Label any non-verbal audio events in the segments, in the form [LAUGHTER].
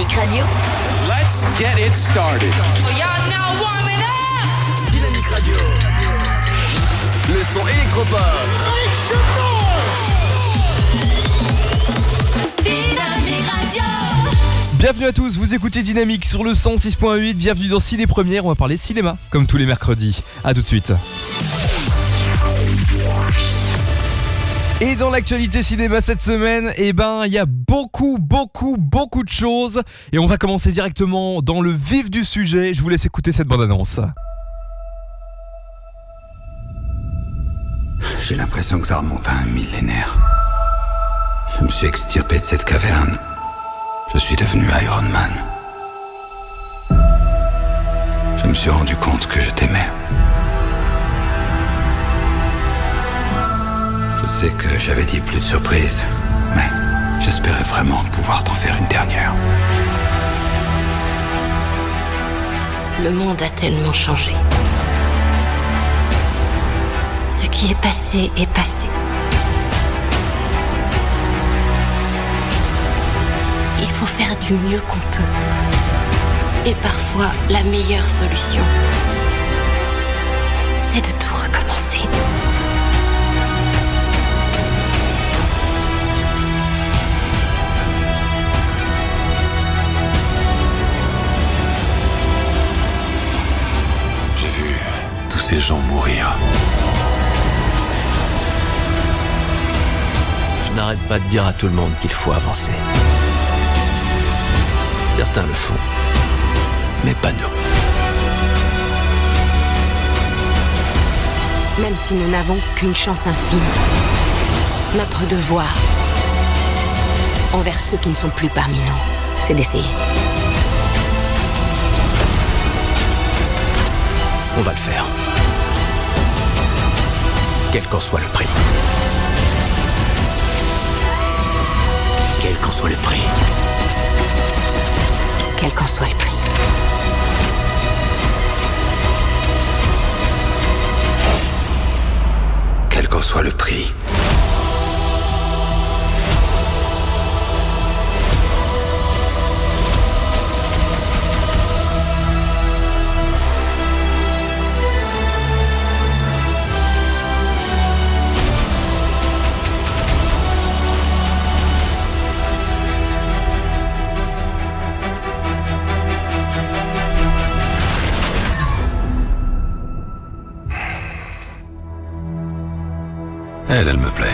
Dynamique Radio. Let's get it started. Oh, y'all now warming up. Dynamique Radio. Le son électropop. Dynamique Radio. Bienvenue à tous, vous écoutez Dynamique sur le 106.8, bienvenue dans Ciné Première, on va parler cinéma, comme tous les mercredis. A tout de suite. Et dans l'actualité cinéma cette semaine, eh ben, il y a beaucoup, beaucoup, beaucoup de choses. Et on va commencer directement dans le vif du sujet. Je vous laisse écouter cette bande-annonce. J'ai l'impression que ça remonte à un millénaire. Je me suis extirpé de cette caverne. Je suis devenu Iron Man. Je me suis rendu compte que je t'aimais. Je sais que j'avais dit plus de surprises, mais j'espérais vraiment pouvoir t'en faire une dernière. Le monde a tellement changé. Ce qui est passé est passé. Il faut faire du mieux qu'on peut. Et parfois, la meilleure solution, c'est de tout tous ces gens mourir. Je n'arrête pas de dire à tout le monde qu'il faut avancer. Certains le font, mais pas nous. Même si nous n'avons qu'une chance infime, notre devoir envers ceux qui ne sont plus parmi nous, c'est d'essayer. On va le faire. Quel qu'en soit le prix. Quel qu'en soit le prix. quel qu'en soit le prix. Quel qu'en soit le prix. Elle, elle me plaît.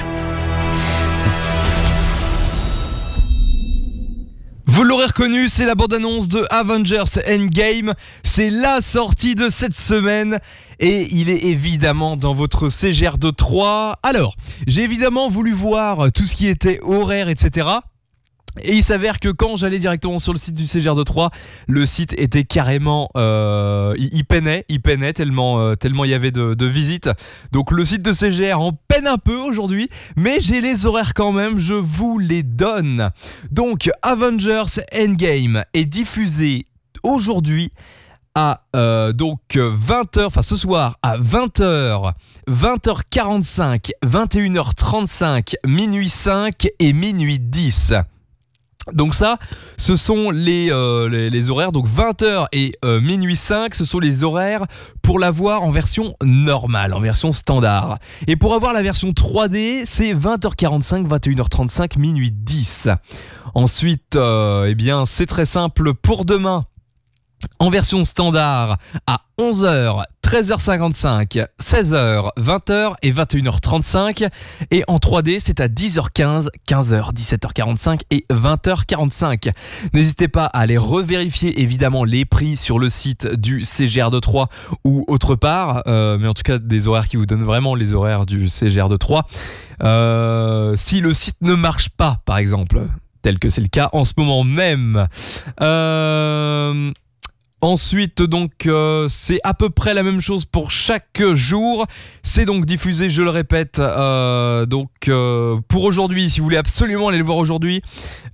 Vous l'aurez reconnu, c'est la bande-annonce de Avengers Endgame. C'est la sortie de cette semaine et il est évidemment dans votre CGR de 3. Alors, j'ai évidemment voulu voir tout ce qui était horaire, etc. Et il s'avère que quand j'allais directement sur le site du CGR de 3, le site était carrément, euh, il, peinait, il peinait tellement, euh, tellement il y avait de, de visites. Donc le site de CGR en peine un peu aujourd'hui, mais j'ai les horaires quand même, je vous les donne. Donc Avengers Endgame est diffusé aujourd'hui à euh, donc 20h, enfin ce soir à 20h, 20h45, 21h35, minuit 5 et minuit 10. Donc ça, ce sont les, euh, horaires, donc 20h et euh, minuit 5, ce sont les horaires pour l'avoir en version normale, en version standard. Et pour avoir la version 3D, c'est 20h45, 21h35, minuit 10. Ensuite, euh, eh bien, c'est très simple pour demain. En version standard à 11h, 13h55, 16h, 20h et 21h35. Et en 3D, c'est à 10h15, 15h, 17h45 et 20h45. N'hésitez pas à aller revérifier évidemment les prix sur le site du CGR de 3 ou autre part. Euh, mais en tout cas, des horaires qui vous donnent vraiment les horaires du CGR de 3. Euh, si le site ne marche pas, par exemple, tel que c'est le cas en ce moment même. Euh, Ensuite, donc, euh, c'est à peu près la même chose pour chaque jour. C'est donc diffusé, je le répète, euh, donc euh, pour aujourd'hui, si vous voulez absolument aller le voir aujourd'hui,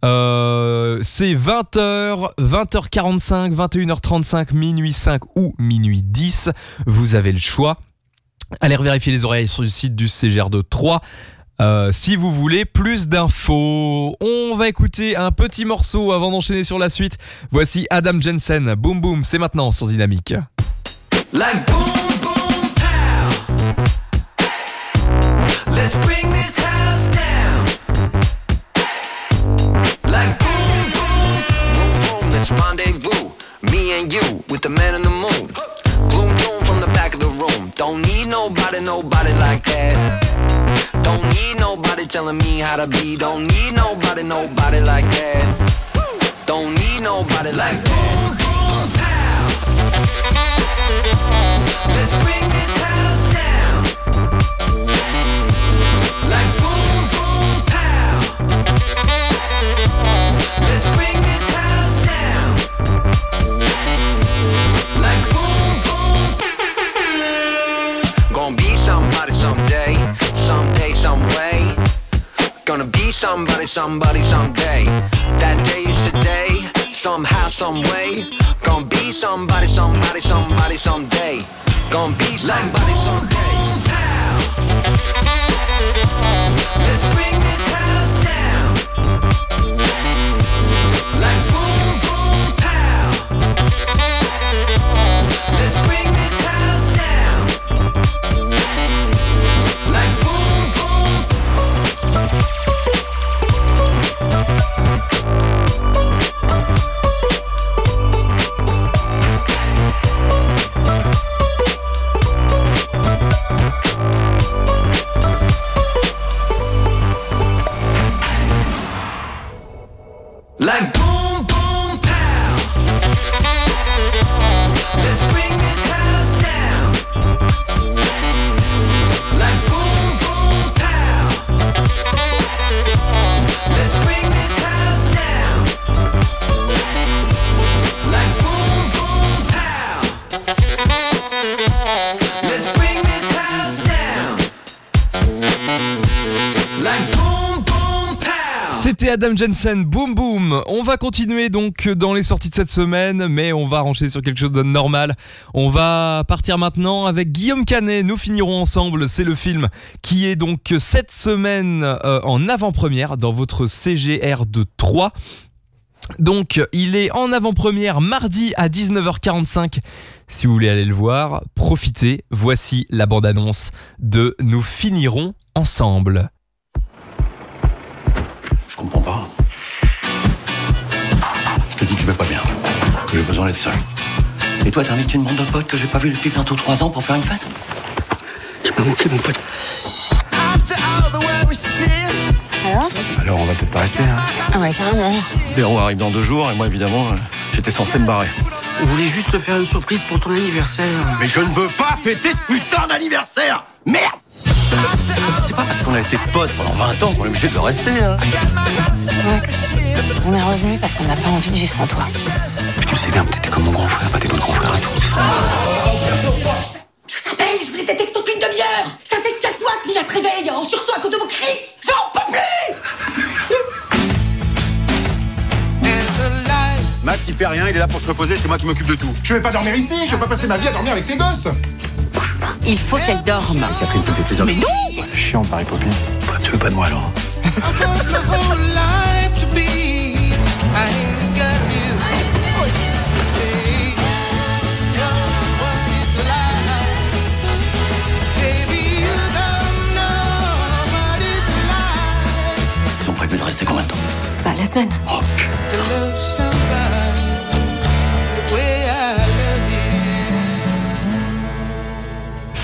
c'est 20h, 20h45, 21h35, minuit 5 ou minuit 10. Vous avez le choix. Allez vérifier les oreilles sur le site du CGR de 3. Euh, si vous voulez plus d'infos. On va écouter un petit morceau avant d'enchaîner sur la suite. Voici Adam Jensen. Boom boom, c'est maintenant sur Dynamique. Like boom, boom, pow. This house down. Like boom, boom, boom, boom. Let's rendezvous. Me and you with the man in the moon. Bloom, bloom from the back of the room. Don't need nobody, nobody like that. Need nobody telling me how to be. Don't need nobody, nobody like that. Don't need nobody like boom, boom, pow. Let's bring this somebody, someday. That day is today, somehow, some way. Gonna be somebody, somebody, somebody, someday. Gonna be somebody, someday. Let's Adam Jensen, boom boom. On va continuer donc dans les sorties de cette semaine, mais on va enchaîner sur quelque chose de normal. On va partir maintenant avec Guillaume Canet. Nous finirons ensemble. C'est le film qui est donc cette semaine euh, en avant-première dans votre CGR de 3. Donc, il est en avant-première mardi à 19h45. Si vous voulez aller le voir, profitez. Voici la bande-annonce de Nous finirons ensemble. Je comprends pas. Je te dis que je vais pas bien. Que j'ai besoin d'être seul. Et toi, t'invites une bande de potes que j'ai pas vu depuis bientôt trois ans pour faire une fête Tu m'as manqué, mon pote. Alors on va peut-être pas rester, hein Ah ouais, carrément. Véro arrive dans deux jours et moi évidemment euh, j'étais censé me barrer. On voulait juste te faire une surprise pour ton anniversaire. Mais je ne veux pas fêter ce putain d'anniversaire Merde C'est pas parce qu'on a été potes pendant 20 ans qu'on est obligé de le rester, hein Max, on est revenu parce qu'on n'a pas envie de vivre sans toi. Mais tu le sais bien, t'étais comme mon grand frère, pas t'es notre grand frère à tous. Je t'appelle, je voulais des textos depuis une demi-heure Ça fait quatre fois que Mia se réveille, en sursaut à cause de vos cris J'en peux plus Max, il fait rien, il est là pour se reposer, c'est moi qui m'occupe de tout. Je vais pas dormir ici, je vais pas passer ma vie à dormir avec tes gosses. Il faut qu'elle dorme. Catherine, ça me fait plaisir. Mais non C'est chiant, Paris Poppins. Bah, tu veux pas de moi alors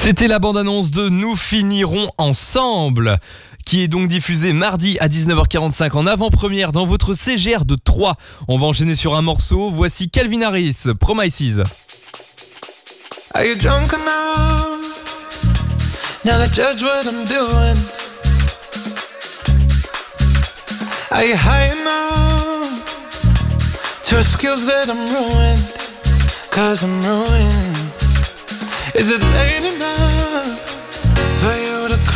C'était la bande-annonce de Nous finirons ensemble qui est donc diffusée mardi à 19h45 en avant-première dans votre CGR de 3. On va enchaîner sur un morceau. Voici Calvin Harris, Promises.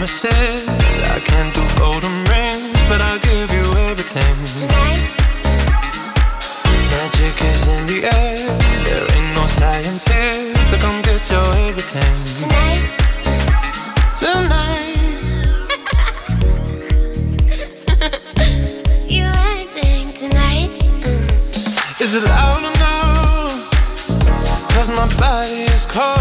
promises. I can't do golden rings, but I'll give you everything. Tonight. Magic is in the air. There ain't no science here, so come get your everything. Tonight. Tonight. [LAUGHS] You acting tonight? Uh. Is it loud enough? Cause my body is calling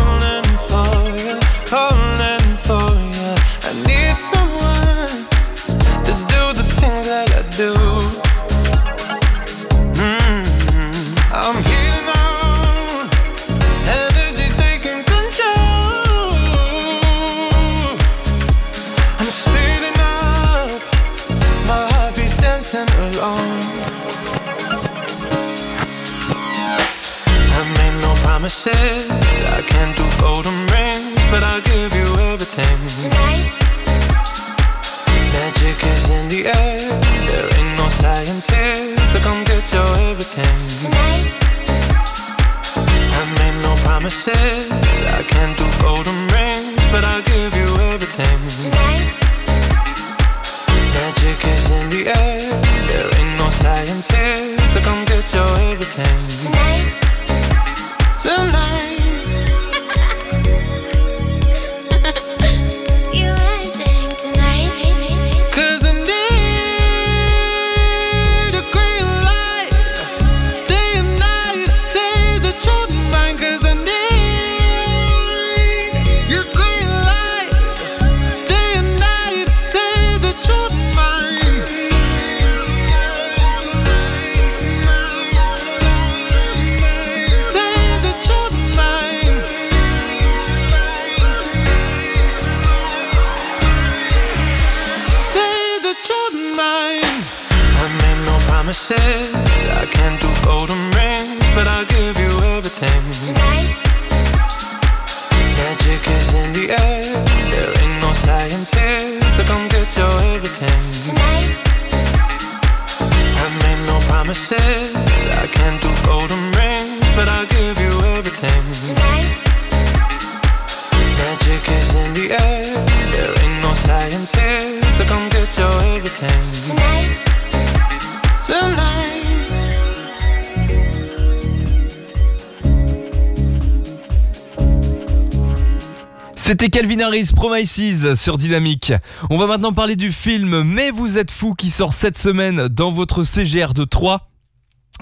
C'était Calvin Harris, Promises sur Dynamique. On va maintenant parler du film Mais vous êtes fou qui sort cette semaine dans votre CGR de 3.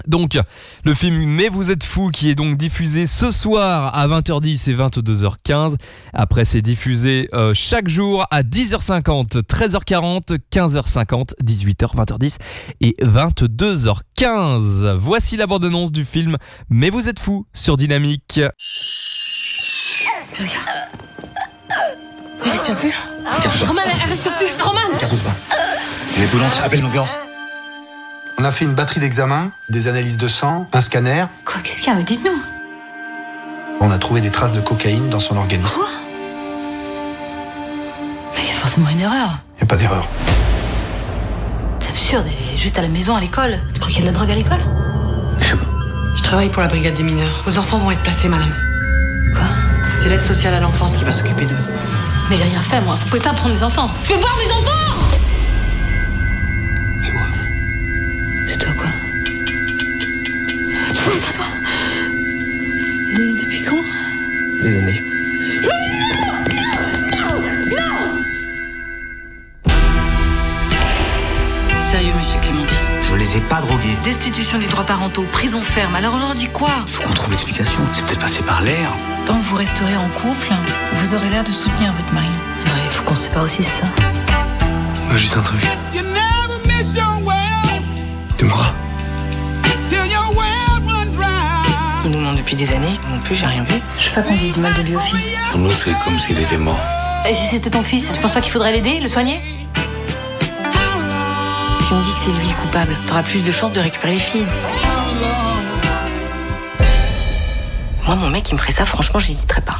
Donc, le film Mais vous êtes fou qui est donc diffusé ce soir à 20h10 et 22h15. Après, c'est diffusé euh, chaque jour à 10h50, 13h40, 15h50, 18h, 20h10 et 22h15. Voici la bande-annonce du film Mais vous êtes fou sur Dynamique. Elle respire plus. Roman, elle respire plus. Roman Elle est boulante, appelle l'ambulance. On a fait une batterie d'examens, des analyses de sang, un scanner. Quoi, qu'est-ce qu'il y a dites-nous. On a trouvé des traces de cocaïne dans son organisme. Quoi Mais il y a forcément une erreur. Y a pas d'erreur. C'est absurde, elle est juste à la maison, à l'école. Tu crois qu'il y a de la drogue à l'école? Je travaille pour la brigade des mineurs. Vos enfants vont être placés, madame. C'est l'aide sociale à l'enfance qui va s'occuper d'eux. Mais j'ai rien fait, moi. Vous pouvez pas prendre mes enfants. Je veux voir mes enfants C'est moi. C'est toi quoi Tu penses à toi Et Depuis quand? Des années. Sérieux, monsieur Clémenti. Je les ai pas drogués. Destitution des droits parentaux, prison ferme. Alors on leur dit quoi? Faut qu'on trouve l'explication. C'est peut-être passé par l'air. Tant que vous resterez en couple, vous aurez l'air de soutenir votre mari. Ouais, il faut qu'on se sépare aussi, c'est ça. Moi, juste un truc. Tu me crois? Il nous ment depuis des années. Non plus, j'ai rien vu. Je veux pas qu'on dise du mal de lui aux filles. Pour nous, c'est comme s'il était mort. Et si c'était ton fils, tu penses pas qu'il faudrait l'aider, le soigner? Si on dit que c'est lui le coupable, t'auras plus de chances de récupérer les filles. Moi, mon mec, il me ferait ça, franchement, j'hésiterais pas.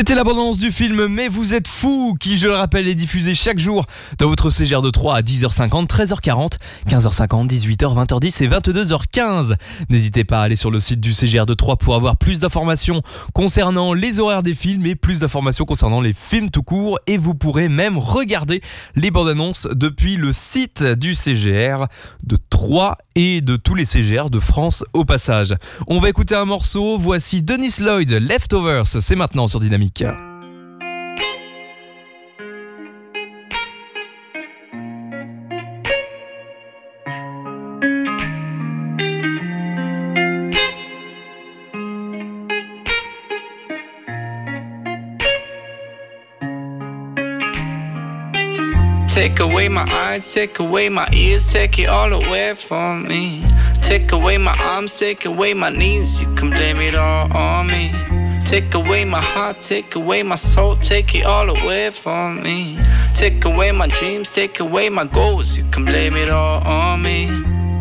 C'était l'abondance du film Mais vous êtes fou qui, je le rappelle, est diffusé chaque jour dans votre CGR de 3 à 10h50, 13h40, 15h50, 18h, 20h10 et 22h15. N'hésitez pas à aller sur le site du CGR de 3 pour avoir plus d'informations concernant les horaires des films et plus d'informations concernant les films tout court et vous pourrez même regarder les bandes annonces depuis le site du CGR de 3 et de tous les CGR de France au passage. On va écouter un morceau, voici Dennis Lloyd, Leftovers, c'est maintenant sur Dynamique. Take away my eyes, take away my ears, take it all away from me. Take away my arms, take away my knees, you can blame it all on me. Take away my heart, take away my soul, take it all away from me. Take away my dreams, take away my goals, you can blame it all on me.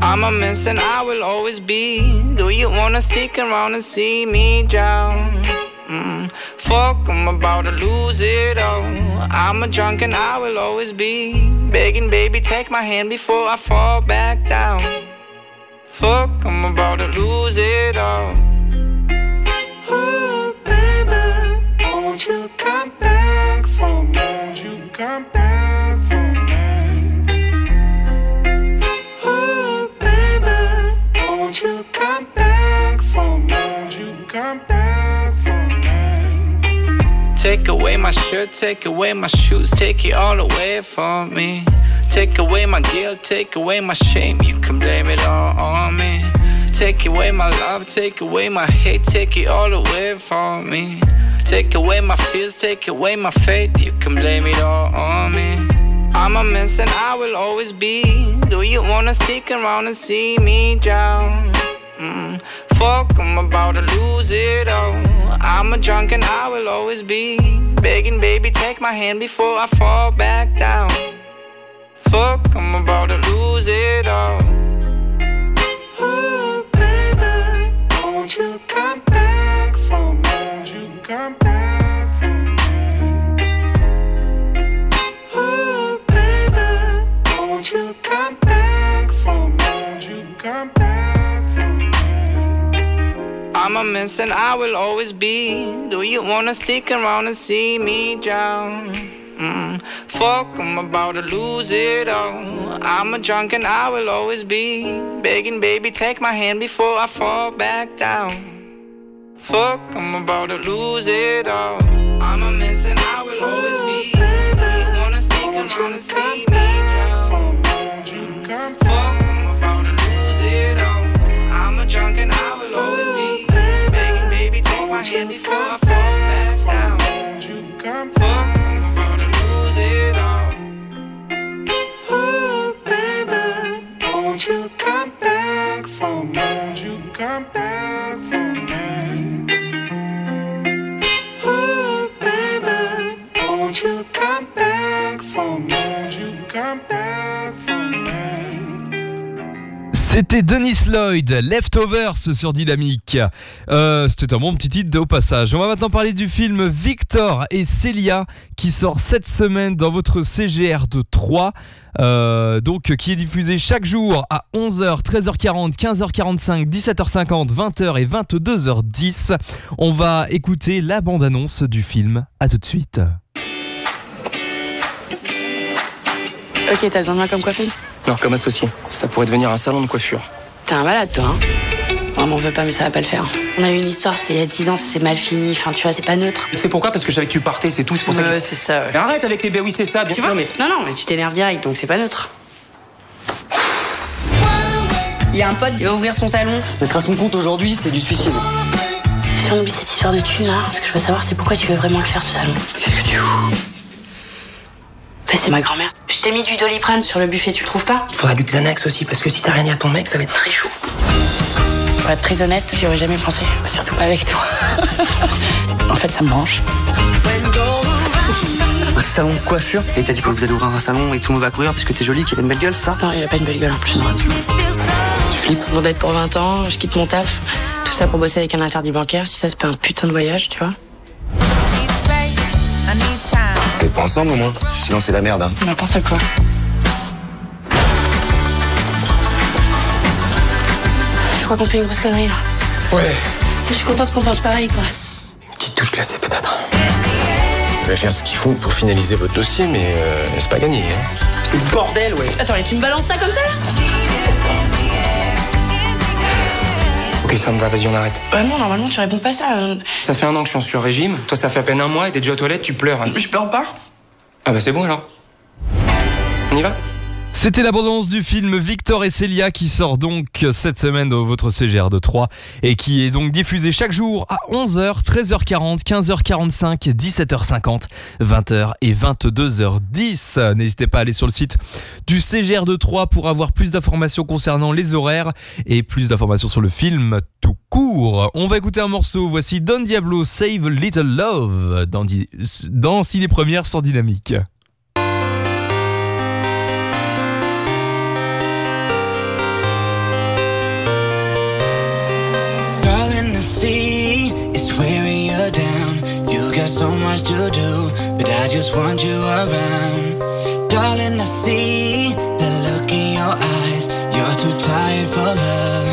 I'm a mess and I will always be. Do you wanna stick around and see me drown? Mm, fuck, I'm about to lose it all. I'm a drunk and I will always be begging, baby, take my hand before I fall back down. Fuck, I'm about to lose it all. Take away my shirt, take away my shoes, take it all away from me. Take away my guilt, take away my shame, you can blame it all on me. Take away my love, take away my hate, take it all away from me. Take away my fears, take away my faith, you can blame it all on me. I'm a mess and I will always be. Do you wanna stick around and see me drown? Mm, fuck, I'm about to lose it all. I'm a drunk and I will always be begging, baby, take my hand before I fall back down. Fuck, I'm about to lose it all. And I will always be. Do you wanna stick around and see me drown? Mm, fuck, I'm about to lose it all. I'm a drunk and I will always be begging, baby, take my hand before I fall back down. Fuck, I'm about to lose it all. I'm a mess and I will always be. Do you wanna stick around and see me C'était Dennis Lloyd, Leftovers sur Dynamique. Euh, C'était un bon petit titre au passage. On va maintenant parler du film Victor et Célia qui sort cette semaine dans votre CGR de 3. Euh, donc qui est diffusé chaque jour à 11h, 13h40, 15h45, 17h50, 20h et 22h10. On va écouter la bande-annonce du film. À tout de suite. Ok, t'as besoin de moi comme coiffeuse? Non, comme associé. Ça pourrait devenir un salon de coiffure. T'es un malade, toi, hein mais on veut pas, mais ça va pas le faire. On a eu une histoire, c'est il y a 10 ans, c'est mal fini. Enfin, tu vois, c'est pas neutre. C'est pourquoi? Parce que je savais que tu partais, c'est tout. C'est pour ça que. Ouais, c'est ça, ouais. Mais arrête avec tes. Ben oui, c'est ça. Tu vois? non, mais. Non, non, mais tu t'énerves direct, donc c'est pas neutre. Il y a un pote, il va ouvrir son salon. Se mettre à son compte aujourd'hui, c'est du suicide. Si on oublie cette histoire de thunes, là, ce que je veux savoir, c'est pourquoi tu veux vraiment le faire, ce salon? Qu'est-ce que tu fous? Bah, c'est ma grand-mère. Je t'ai mis du doliprane sur le buffet, tu le trouves pas? Faudra du Xanax aussi, parce que si t'as rien dit à ton mec, ça va être très chaud. Pour être très honnête, j'y aurais jamais pensé. Surtout pas avec toi. [LAUGHS] en fait, ça me branche. Un salon de coiffure Et t'as dit que vous allez ouvrir un salon et tout le monde va courir parce que t'es jolie, qu'il a une belle gueule, ça? Non, il a pas une belle gueule en plus. Tu flippes. Mon dette pour 20 ans, je quitte mon taf. Tout ça pour bosser avec un interdit bancaire. Si ça, c'est pas un putain de voyage, tu vois. Est pas ensemble au moins Sinon c'est la merde. Hein. N'importe quoi. Je crois qu'on fait une grosse connerie là. Ouais. Je suis contente qu'on pense pareil quoi. Petite touche classée peut-être. Je vais faire ce qu'il faut pour finaliser votre dossier, mais euh, c'est pas gagné. Hein? C'est le bordel, ouais. Attends, et tu me balances ça comme ça là? Ok, ça me va, vas-y, on arrête. Bah non, normalement tu réponds pas ça. euh. Ça fait un an que je suis en sur-régime. Toi, ça fait à peine un mois et t'es déjà aux toilettes, tu pleures. hein. Je pleure pas. Ah bah c'est bon alors. On y va? C'était l'abondance du film Victor et Célia qui sort donc cette semaine dans votre CGR de 3 et qui est donc diffusé chaque jour à 11h, 13h40, 15h45, 17h50, 20h et 22h10. N'hésitez pas à aller sur le site du CGR de 3 pour avoir plus d'informations concernant les horaires et plus d'informations sur le film tout court. On va écouter un morceau. Voici Don Diablo Save Little Love dans, dans Ciné Première sans dynamique. Much to do, but I just want you around. Darling, I see the look in your eyes. You're too tired for love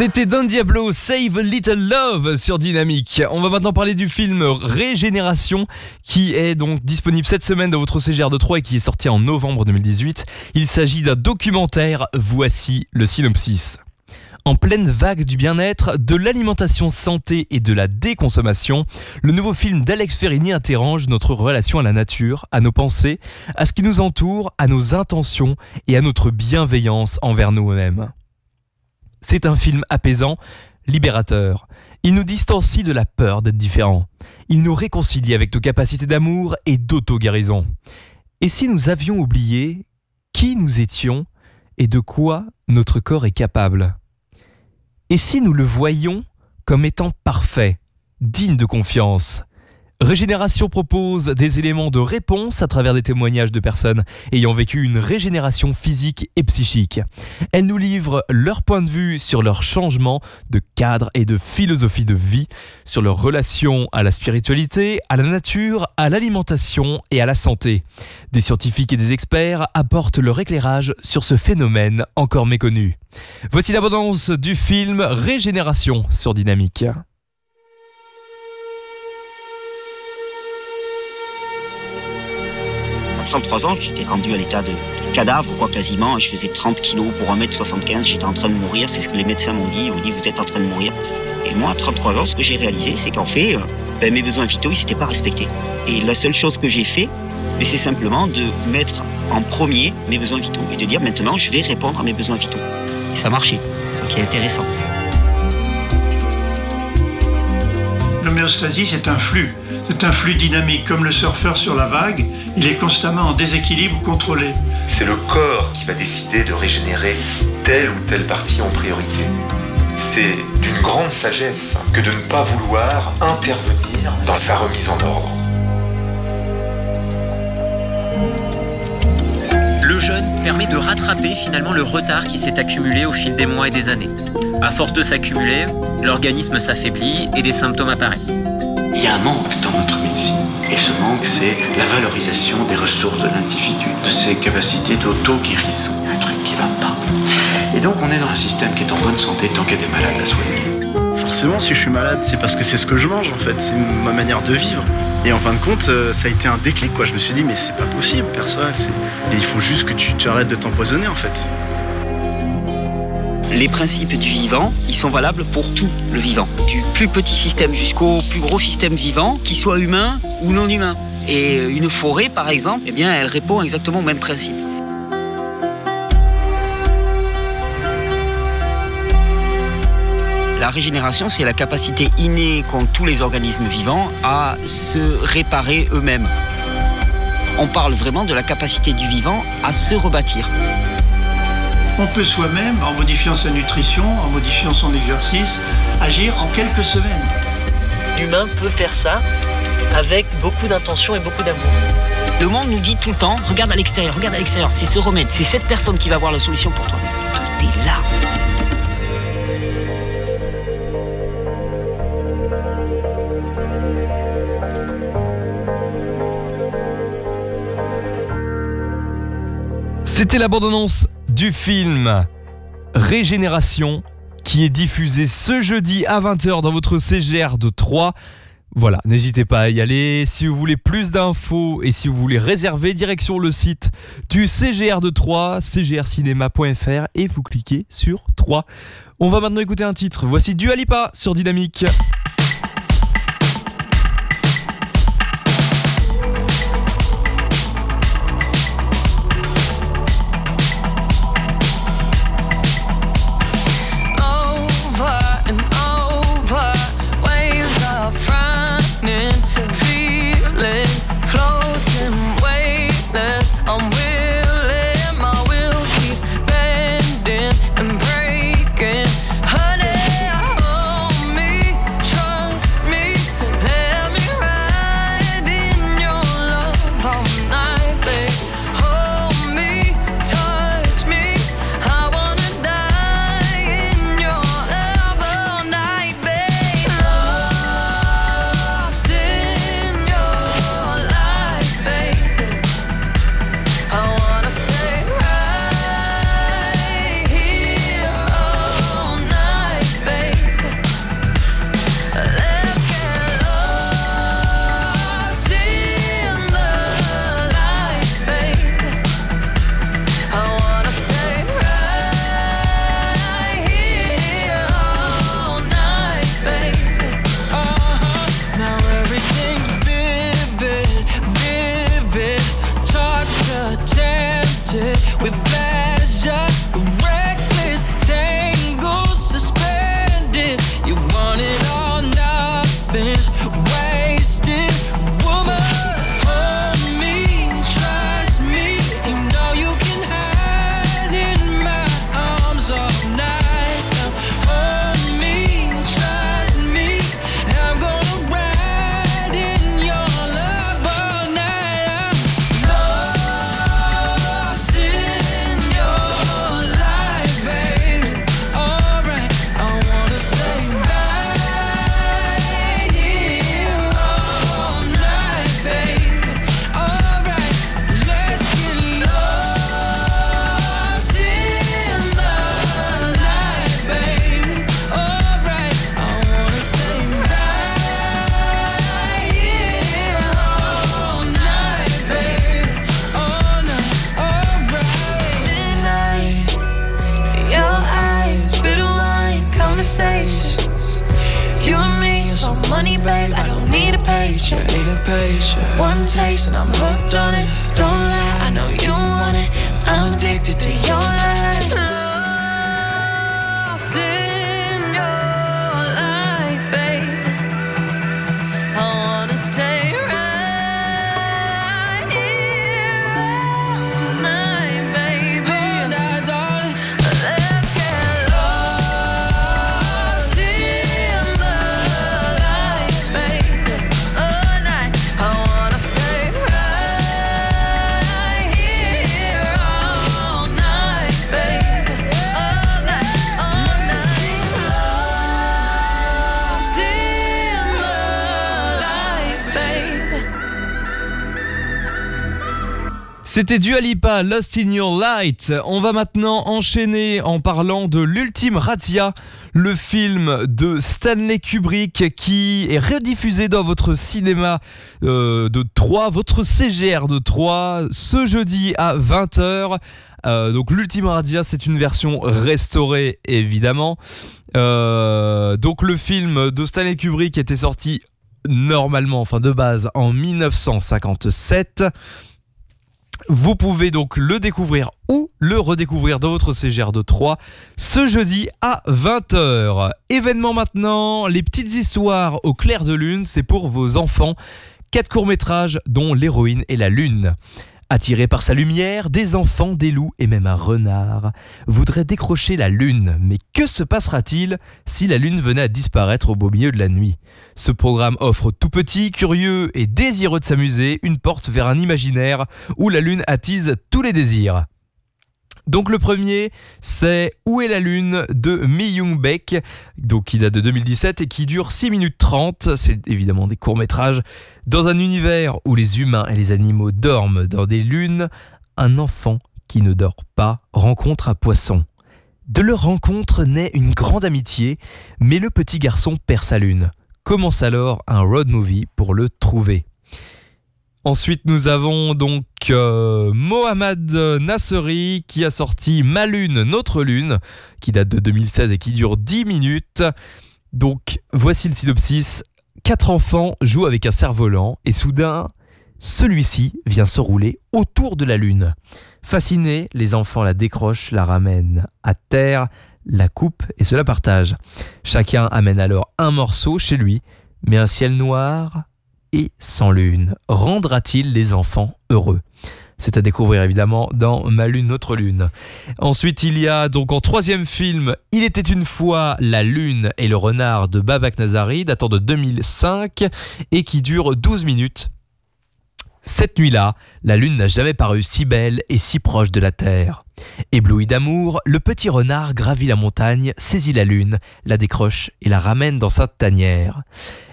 C'était Don Diablo Save a Little Love sur Dynamique. On va maintenant parler du film Régénération qui est donc disponible cette semaine dans votre CGR de 3 et qui est sorti en novembre 2018. Il s'agit d'un documentaire. Voici le synopsis. En pleine vague du bien-être, de l'alimentation santé et de la déconsommation, le nouveau film d'Alex Ferrini interroge notre relation à la nature, à nos pensées, à ce qui nous entoure, à nos intentions et à notre bienveillance envers nous-mêmes. C'est un film apaisant, libérateur. Il nous distancie de la peur d'être différent. Il nous réconcilie avec nos capacités d'amour et d'auto-guérison. Et si nous avions oublié qui nous étions et de quoi notre corps est capable? Et si nous le voyons comme étant parfait, digne de confiance? Régénération propose des éléments de réponse à travers des témoignages de personnes ayant vécu une régénération physique et psychique. Elles nous livrent leur point de vue sur leur changement de cadre et de philosophie de vie, sur leur relation à la spiritualité, à la nature, à l'alimentation et à la santé. Des scientifiques et des experts apportent leur éclairage sur ce phénomène encore méconnu. Voici l'abondance du film Régénération sur Dynamique. 33 ans, j'étais rendu à l'état de cadavre, quoi, quasiment. Je faisais 30 kilos pour 1m75. J'étais en train de mourir. C'est ce que les médecins m'ont dit. Ils m'ont dit, vous êtes en train de mourir. Et moi, à 33 ans, ce que j'ai réalisé, c'est qu'en fait, euh, ben, mes besoins vitaux, ils s'étaient pas respectés. Et la seule chose que j'ai fait, ben, c'est simplement de mettre en premier mes besoins vitaux et de dire maintenant, je vais répondre à mes besoins vitaux. Et ça a marché. C'est ce qui est intéressant. L'homéostasie, c'est un flux. C'est un flux dynamique, comme le surfeur sur la vague. Il est constamment en déséquilibre contrôlé. C'est le corps qui va décider de régénérer telle ou telle partie en priorité. C'est d'une grande sagesse que de ne pas vouloir intervenir dans sa remise en ordre. Le jeûne permet de rattraper finalement le retard qui s'est accumulé au fil des mois et des années. À force de s'accumuler, l'organisme s'affaiblit et des symptômes apparaissent. Il y a un manque dans notre médecine. Et ce manque, c'est la valorisation des ressources de l'individu, de ses capacités d'auto-guérison. Il y a un truc qui va pas. Et donc, on est dans un système qui est en bonne santé tant qu'il y a des malades à soigner. Forcément, si je suis malade, c'est parce que c'est ce que je mange en fait, c'est ma manière de vivre. Et en fin de compte, euh, ça a été un déclic quoi. Je me suis dit, mais c'est pas possible, personnel. Et il faut juste que tu, tu arrêtes de t'empoisonner en fait. Les principes du vivant, ils sont valables pour tout le vivant, du plus petit système jusqu'au plus gros système vivant, qu'il soit humain ou non humain. Et une forêt, par exemple, eh bien, elle répond exactement au même principe. La régénération, c'est la capacité innée qu'ont tous les organismes vivants à se réparer eux-mêmes. On parle vraiment de la capacité du vivant à se rebâtir. On peut soi-même, en modifiant sa nutrition, en modifiant son exercice, agir en quelques semaines. L'humain peut faire ça avec beaucoup d'intention et beaucoup d'amour. Le monde nous dit tout le temps, regarde à l'extérieur, regarde à l'extérieur, c'est ce remède, c'est cette personne qui va avoir la solution pour toi. C'était la du film Régénération qui est diffusé ce jeudi à 20h dans votre CGR de 3. Voilà, n'hésitez pas à y aller. Si vous voulez plus d'infos et si vous voulez réserver, direction le site du CGR de 3, cgrcinema.fr et vous cliquez sur 3. On va maintenant écouter un titre. Voici Dua Lipa sur Dynamique. C'était Dua Lipa, Lost in Your Light. On va maintenant enchaîner en parlant de l'ultime Razzia, le film de Stanley Kubrick qui est rediffusé dans votre cinéma euh, de Troyes, votre CGR de Troyes, ce jeudi à 20h. Euh, donc l'ultime Razzia, c'est une version restaurée évidemment. Euh, donc le film de Stanley Kubrick était sorti normalement, enfin de base, en 1957. Vous pouvez donc le découvrir ou le redécouvrir dans votre CGR de 3 ce jeudi à 20h. Événement maintenant, les petites histoires au clair de lune, c'est pour vos enfants. Quatre courts-métrages dont l'héroïne est la lune. Attirés par sa lumière, des enfants, des loups et même un renard voudraient décrocher la lune. Mais que se passera-t-il si la lune venait à disparaître au beau milieu de la nuit? Ce programme offre tout petit, curieux et désireux de s'amuser une porte vers un imaginaire où la lune attise tous les désirs. Donc le premier, c'est Où est la lune de Mi Young donc qui date de 2017 et qui dure 6 minutes 30. C'est évidemment des courts-métrages. Dans un univers où les humains et les animaux dorment dans des lunes, un enfant qui ne dort pas rencontre un poisson. De leur rencontre naît une grande amitié, mais le petit garçon perd sa lune. Commence alors un road movie pour le trouver. Ensuite, nous avons donc euh, Mohamed Nasseri qui a sorti Ma Lune, Notre Lune, qui date de 2016 et qui dure 10 minutes. Donc, voici le synopsis. Quatre enfants jouent avec un cerf-volant et soudain, celui-ci vient se rouler autour de la Lune. Fascinés, les enfants la décrochent, la ramènent à terre, la coupent et se la partagent. Chacun amène alors un morceau chez lui, mais un ciel noir et sans lune rendra-t-il les enfants heureux? C'est à découvrir évidemment dans Ma Lune, Notre Lune. Ensuite, il y a donc en troisième film Il était une fois la Lune et le renard de Babak Nazari, datant de 2005 et qui dure 12 minutes. Cette nuit-là, la Lune n'a jamais paru si belle et si proche de la Terre. Ébloui d'amour, le petit renard gravit la montagne, saisit la Lune, la décroche et la ramène dans sa tanière.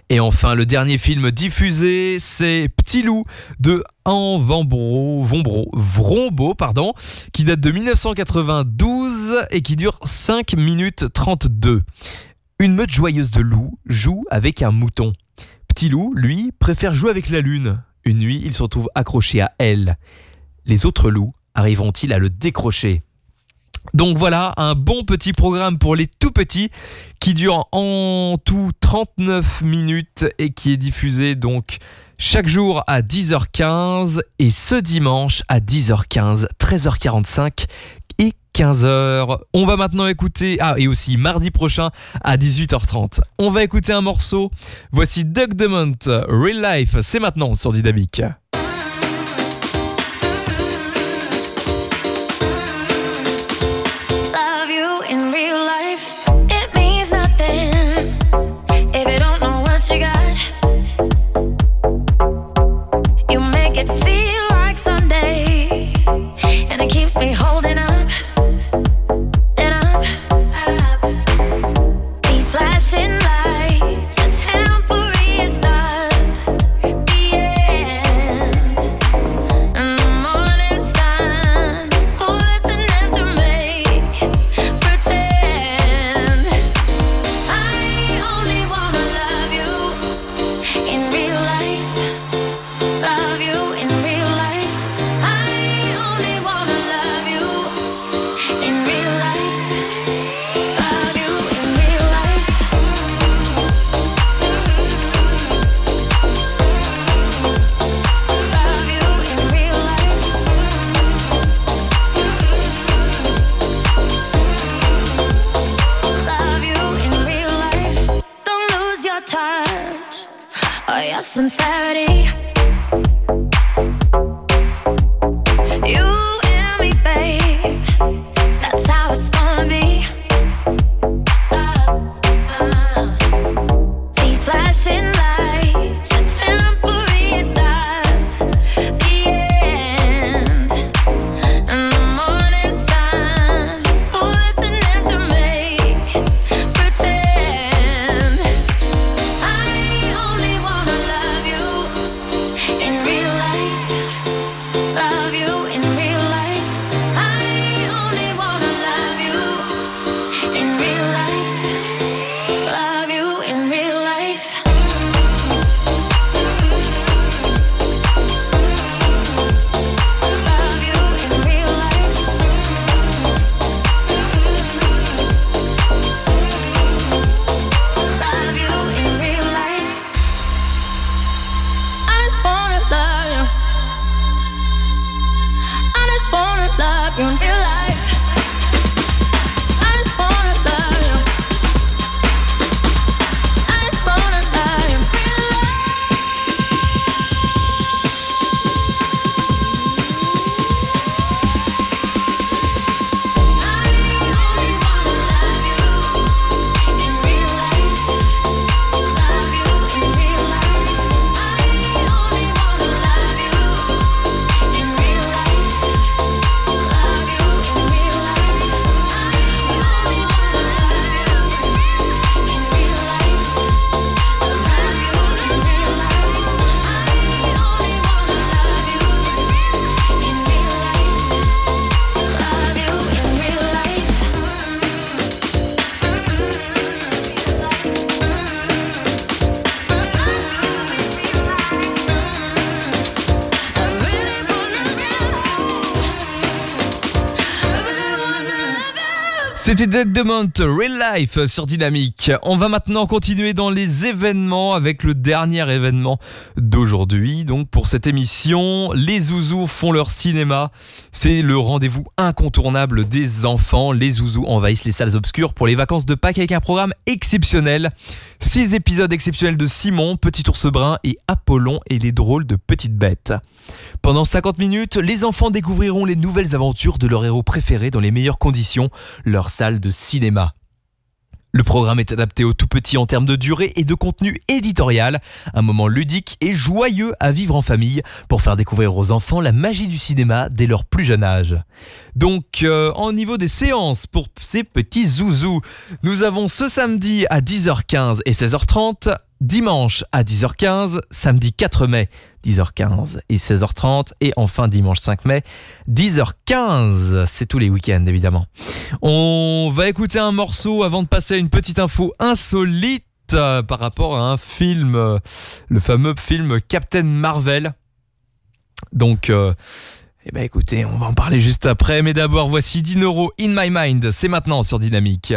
Et enfin, le dernier film diffusé, c'est Petit Loup de Anne Vambro, Vombro, Vrombo, pardon, qui date de 1992 et qui dure 5 minutes 32. Une meute joyeuse de loups joue avec un mouton. Petit Loup, lui, préfère jouer avec la lune. Une nuit, il se retrouve accroché à elle. Les autres loups arriveront-ils à le décrocher? Donc voilà, un bon petit programme pour les tout petits qui dure en tout 39 minutes et qui est diffusé donc chaque jour à 10h15 et ce dimanche à 10h15, 13h45 et 15h. On va maintenant écouter, ah et aussi mardi prochain à 18h30. On va écouter un morceau. Voici Doug Demont, Real Life, c'est maintenant sur Dynamique. C'était Dead Demont, Real Life sur Dynamique. On va maintenant continuer dans les événements avec le dernier événement d'aujourd'hui. Donc pour cette émission, les zouzous font leur cinéma. C'est le rendez-vous incontournable des enfants. Les zouzous envahissent les salles obscures pour les vacances de Pâques avec un programme exceptionnel. Six épisodes exceptionnels de Simon, Petit ours brun et Apollon et les drôles de petites bêtes. Pendant 50 minutes, les enfants découvriront les nouvelles aventures de leur héros préféré dans les meilleures conditions, leur salle de cinéma. Le programme est adapté aux tout petits en termes de durée et de contenu éditorial, un moment ludique et joyeux à vivre en famille pour faire découvrir aux enfants la magie du cinéma dès leur plus jeune âge. Donc, euh, en niveau des séances pour ces petits zouzous, nous avons ce samedi à 10h15 et 16h30, dimanche à 10h15, samedi 4 mai 10h15 et 16h30 et enfin dimanche 5 mai 10h15. C'est tous les week-ends évidemment. On va écouter un morceau avant de passer à une petite info insolite euh, par rapport à un film, euh, le fameux film Captain Marvel. Donc, euh, eh ben écoutez, on va en parler juste après. Mais d'abord, voici Dinoro In My Mind. C'est maintenant sur Dynamique.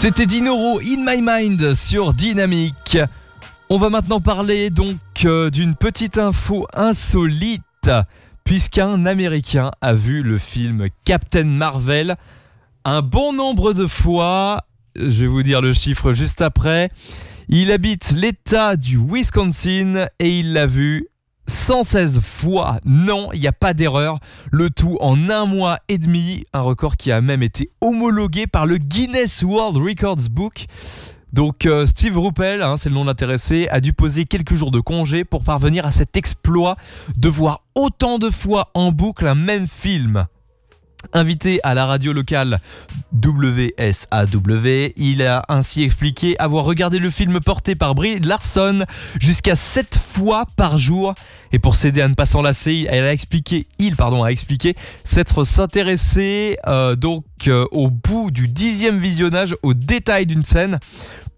C'était Dinoro In My Mind sur Dynamique. On va maintenant parler donc euh, d'une petite info insolite, puisqu'un Américain a vu le film Captain Marvel un bon nombre de fois. Je vais vous dire le chiffre juste après. Il habite l'État du Wisconsin et il l'a vu 116 fois. Non, il n'y a pas d'erreur. Le tout en un mois et demi. Un record qui a même été homologué par le Guinness World Records Book. Donc euh, Steve Ruppel, hein, c'est le nom d'intéressé, a dû poser quelques jours de congé pour parvenir à cet exploit de voir autant de fois en boucle un même film. Invité à la radio locale WSAW, il a ainsi expliqué avoir regardé le film porté par Brie Larson jusqu'à 7 fois par jour. Et pour s'aider à ne pas s'enlacer, elle a expliqué, il a expliqué s'être s'intéresser euh, donc euh, au bout du dixième visionnage aux détails d'une scène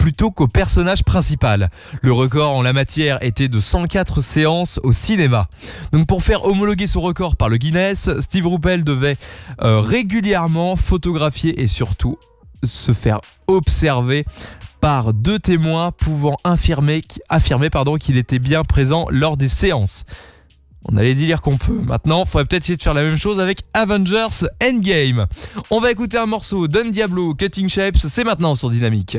plutôt qu'au personnage principal. Le record en la matière était de 104 séances au cinéma. Donc pour faire homologuer son record par le Guinness, Steve Ruppel devait euh, régulièrement photographier et surtout se faire observer par deux témoins pouvant affirmer, qu'il était bien présent lors des séances. On allait dire qu'on peut. Maintenant, faudrait peut-être essayer de faire la même chose avec Avengers Endgame. On va écouter un morceau Don Diablo, Cutting Shapes, c'est maintenant sur Dynamique.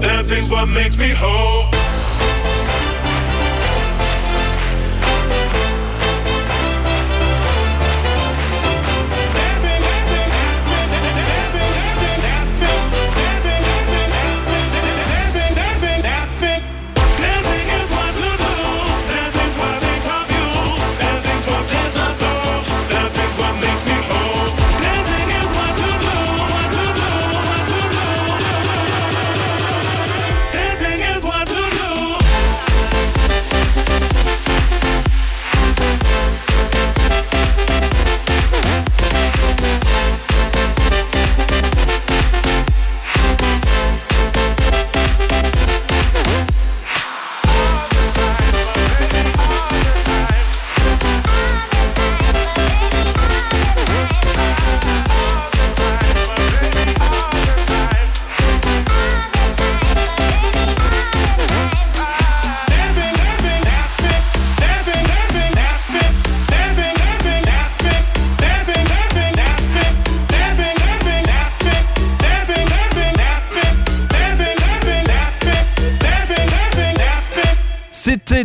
Dancing's what makes me whole.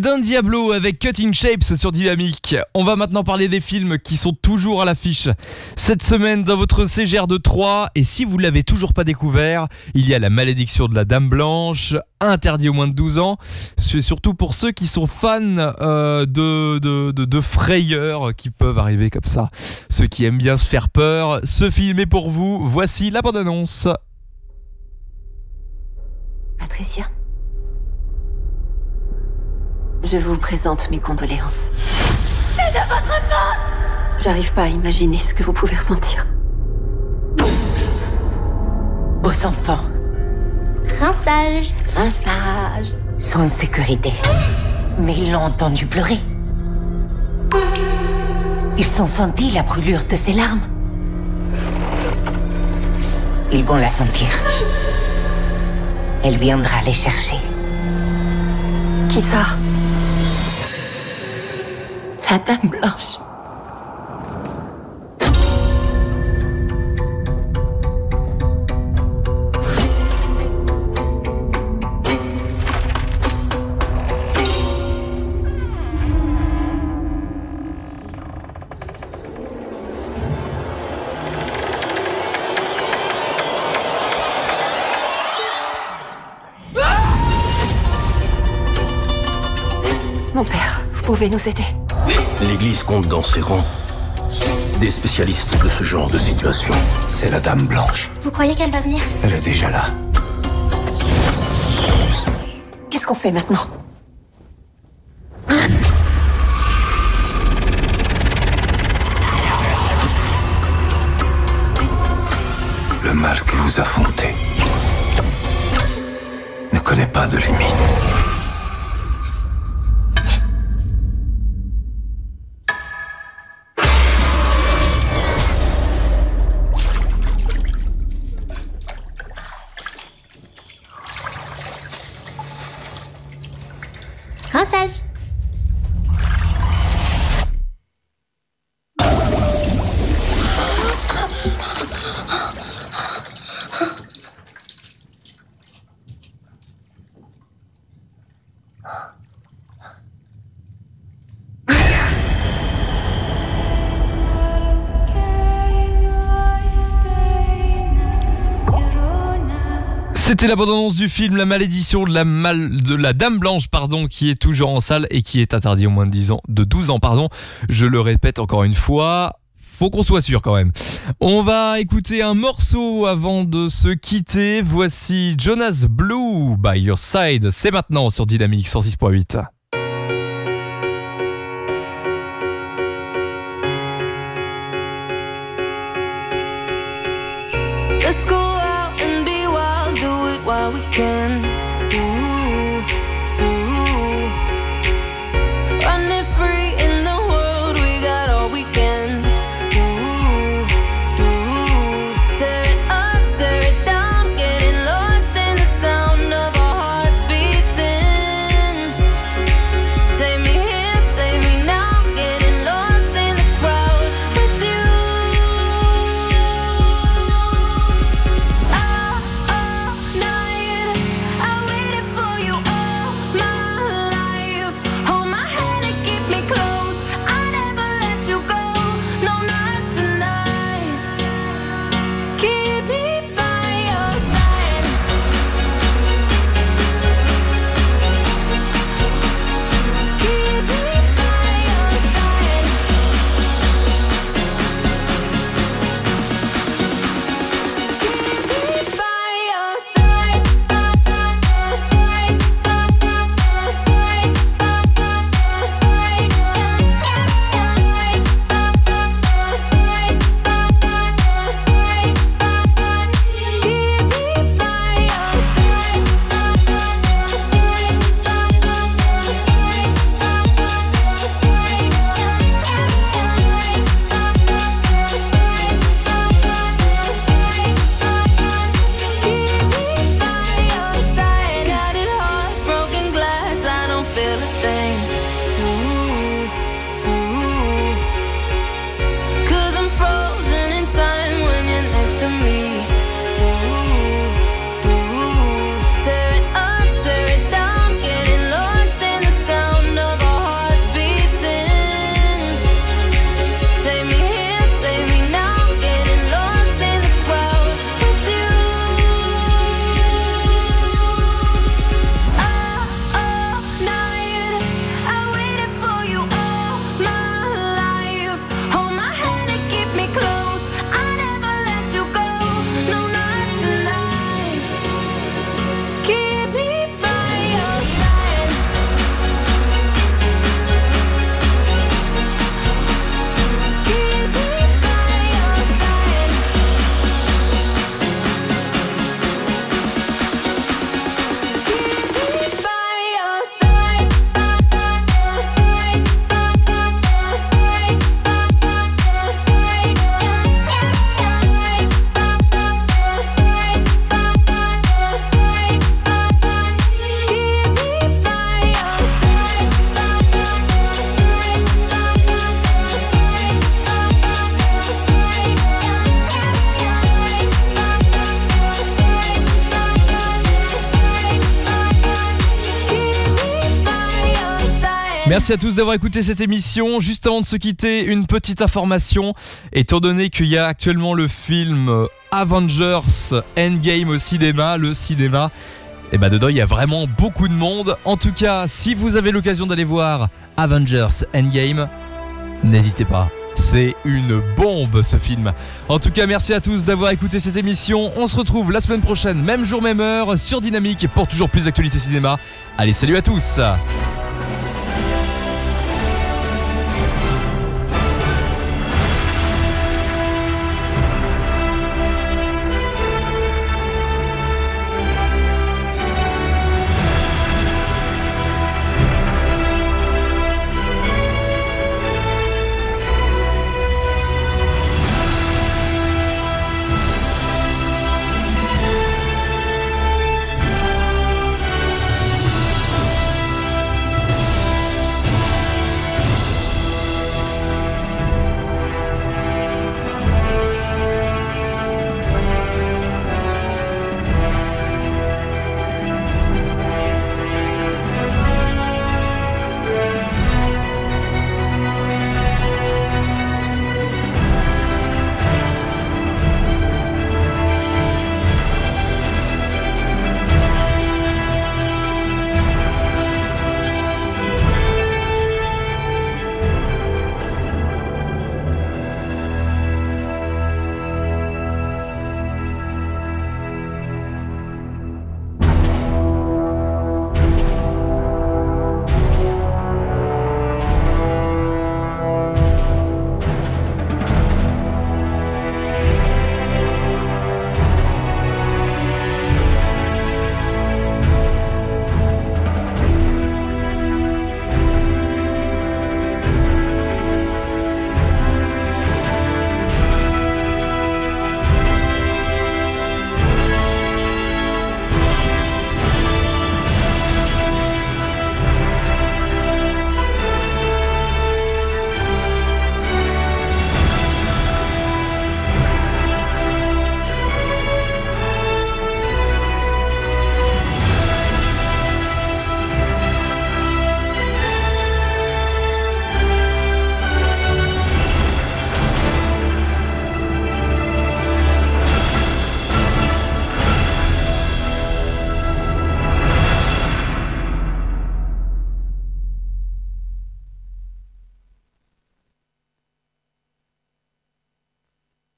Don Diablo avec Cutting Shapes sur Dynamique. On va maintenant parler des films qui sont toujours à l'affiche cette semaine dans votre CGR de 3. Et si vous l'avez toujours pas découvert, il y a La Malédiction de la Dame Blanche, interdit aux moins de 12 ans. C'est surtout pour ceux qui sont fans euh, de, de frayeurs qui peuvent arriver comme ça. Ceux qui aiment bien se faire peur. Ce film est pour vous. Voici la bande-annonce. Patricia? Je vous présente mes condoléances. C'est de votre faute J'arrive pas à imaginer ce que vous pouvez ressentir. Aux enfants, Rinçage. rinçage, sont en sécurité. Mais ils l'ont entendu pleurer. Ils ont senti la brûlure de ses larmes. Ils vont la sentir. Elle viendra les chercher. Qui ça? La Dame Blanche. Mon père, vous pouvez nous aider L'Église compte dans ses rangs des spécialistes de ce genre de situation. C'est la Dame Blanche. Vous croyez qu'elle va venir? Elle est déjà là. Qu'est-ce qu'on fait maintenant? C'était la bande-annonce du film La malédiction de la, mal... de la Dame Blanche pardon, qui est toujours en salle et qui est interdit au moins de, 10 ans, de 12 ans. Pardon. Je le répète encore une fois. Faut qu'on soit sûr quand même. On va écouter un morceau avant de se quitter. Voici Jonas Blue by Your Side. C'est maintenant sur Dynamique 106.8. Merci à tous d'avoir écouté cette émission. Juste avant de se quitter, une petite information. Étant donné qu'il y a actuellement le film euh, Avengers Endgame au cinéma, le cinéma, et bah dedans il y a vraiment beaucoup de monde. En tout cas, si vous avez l'occasion d'aller voir Avengers Endgame, n'hésitez pas. C'est une bombe ce film. En tout cas, merci à tous d'avoir écouté cette émission. On se retrouve la semaine prochaine, même jour, même heure, sur Dynamique pour toujours plus d'actualités cinéma. Allez, salut à tous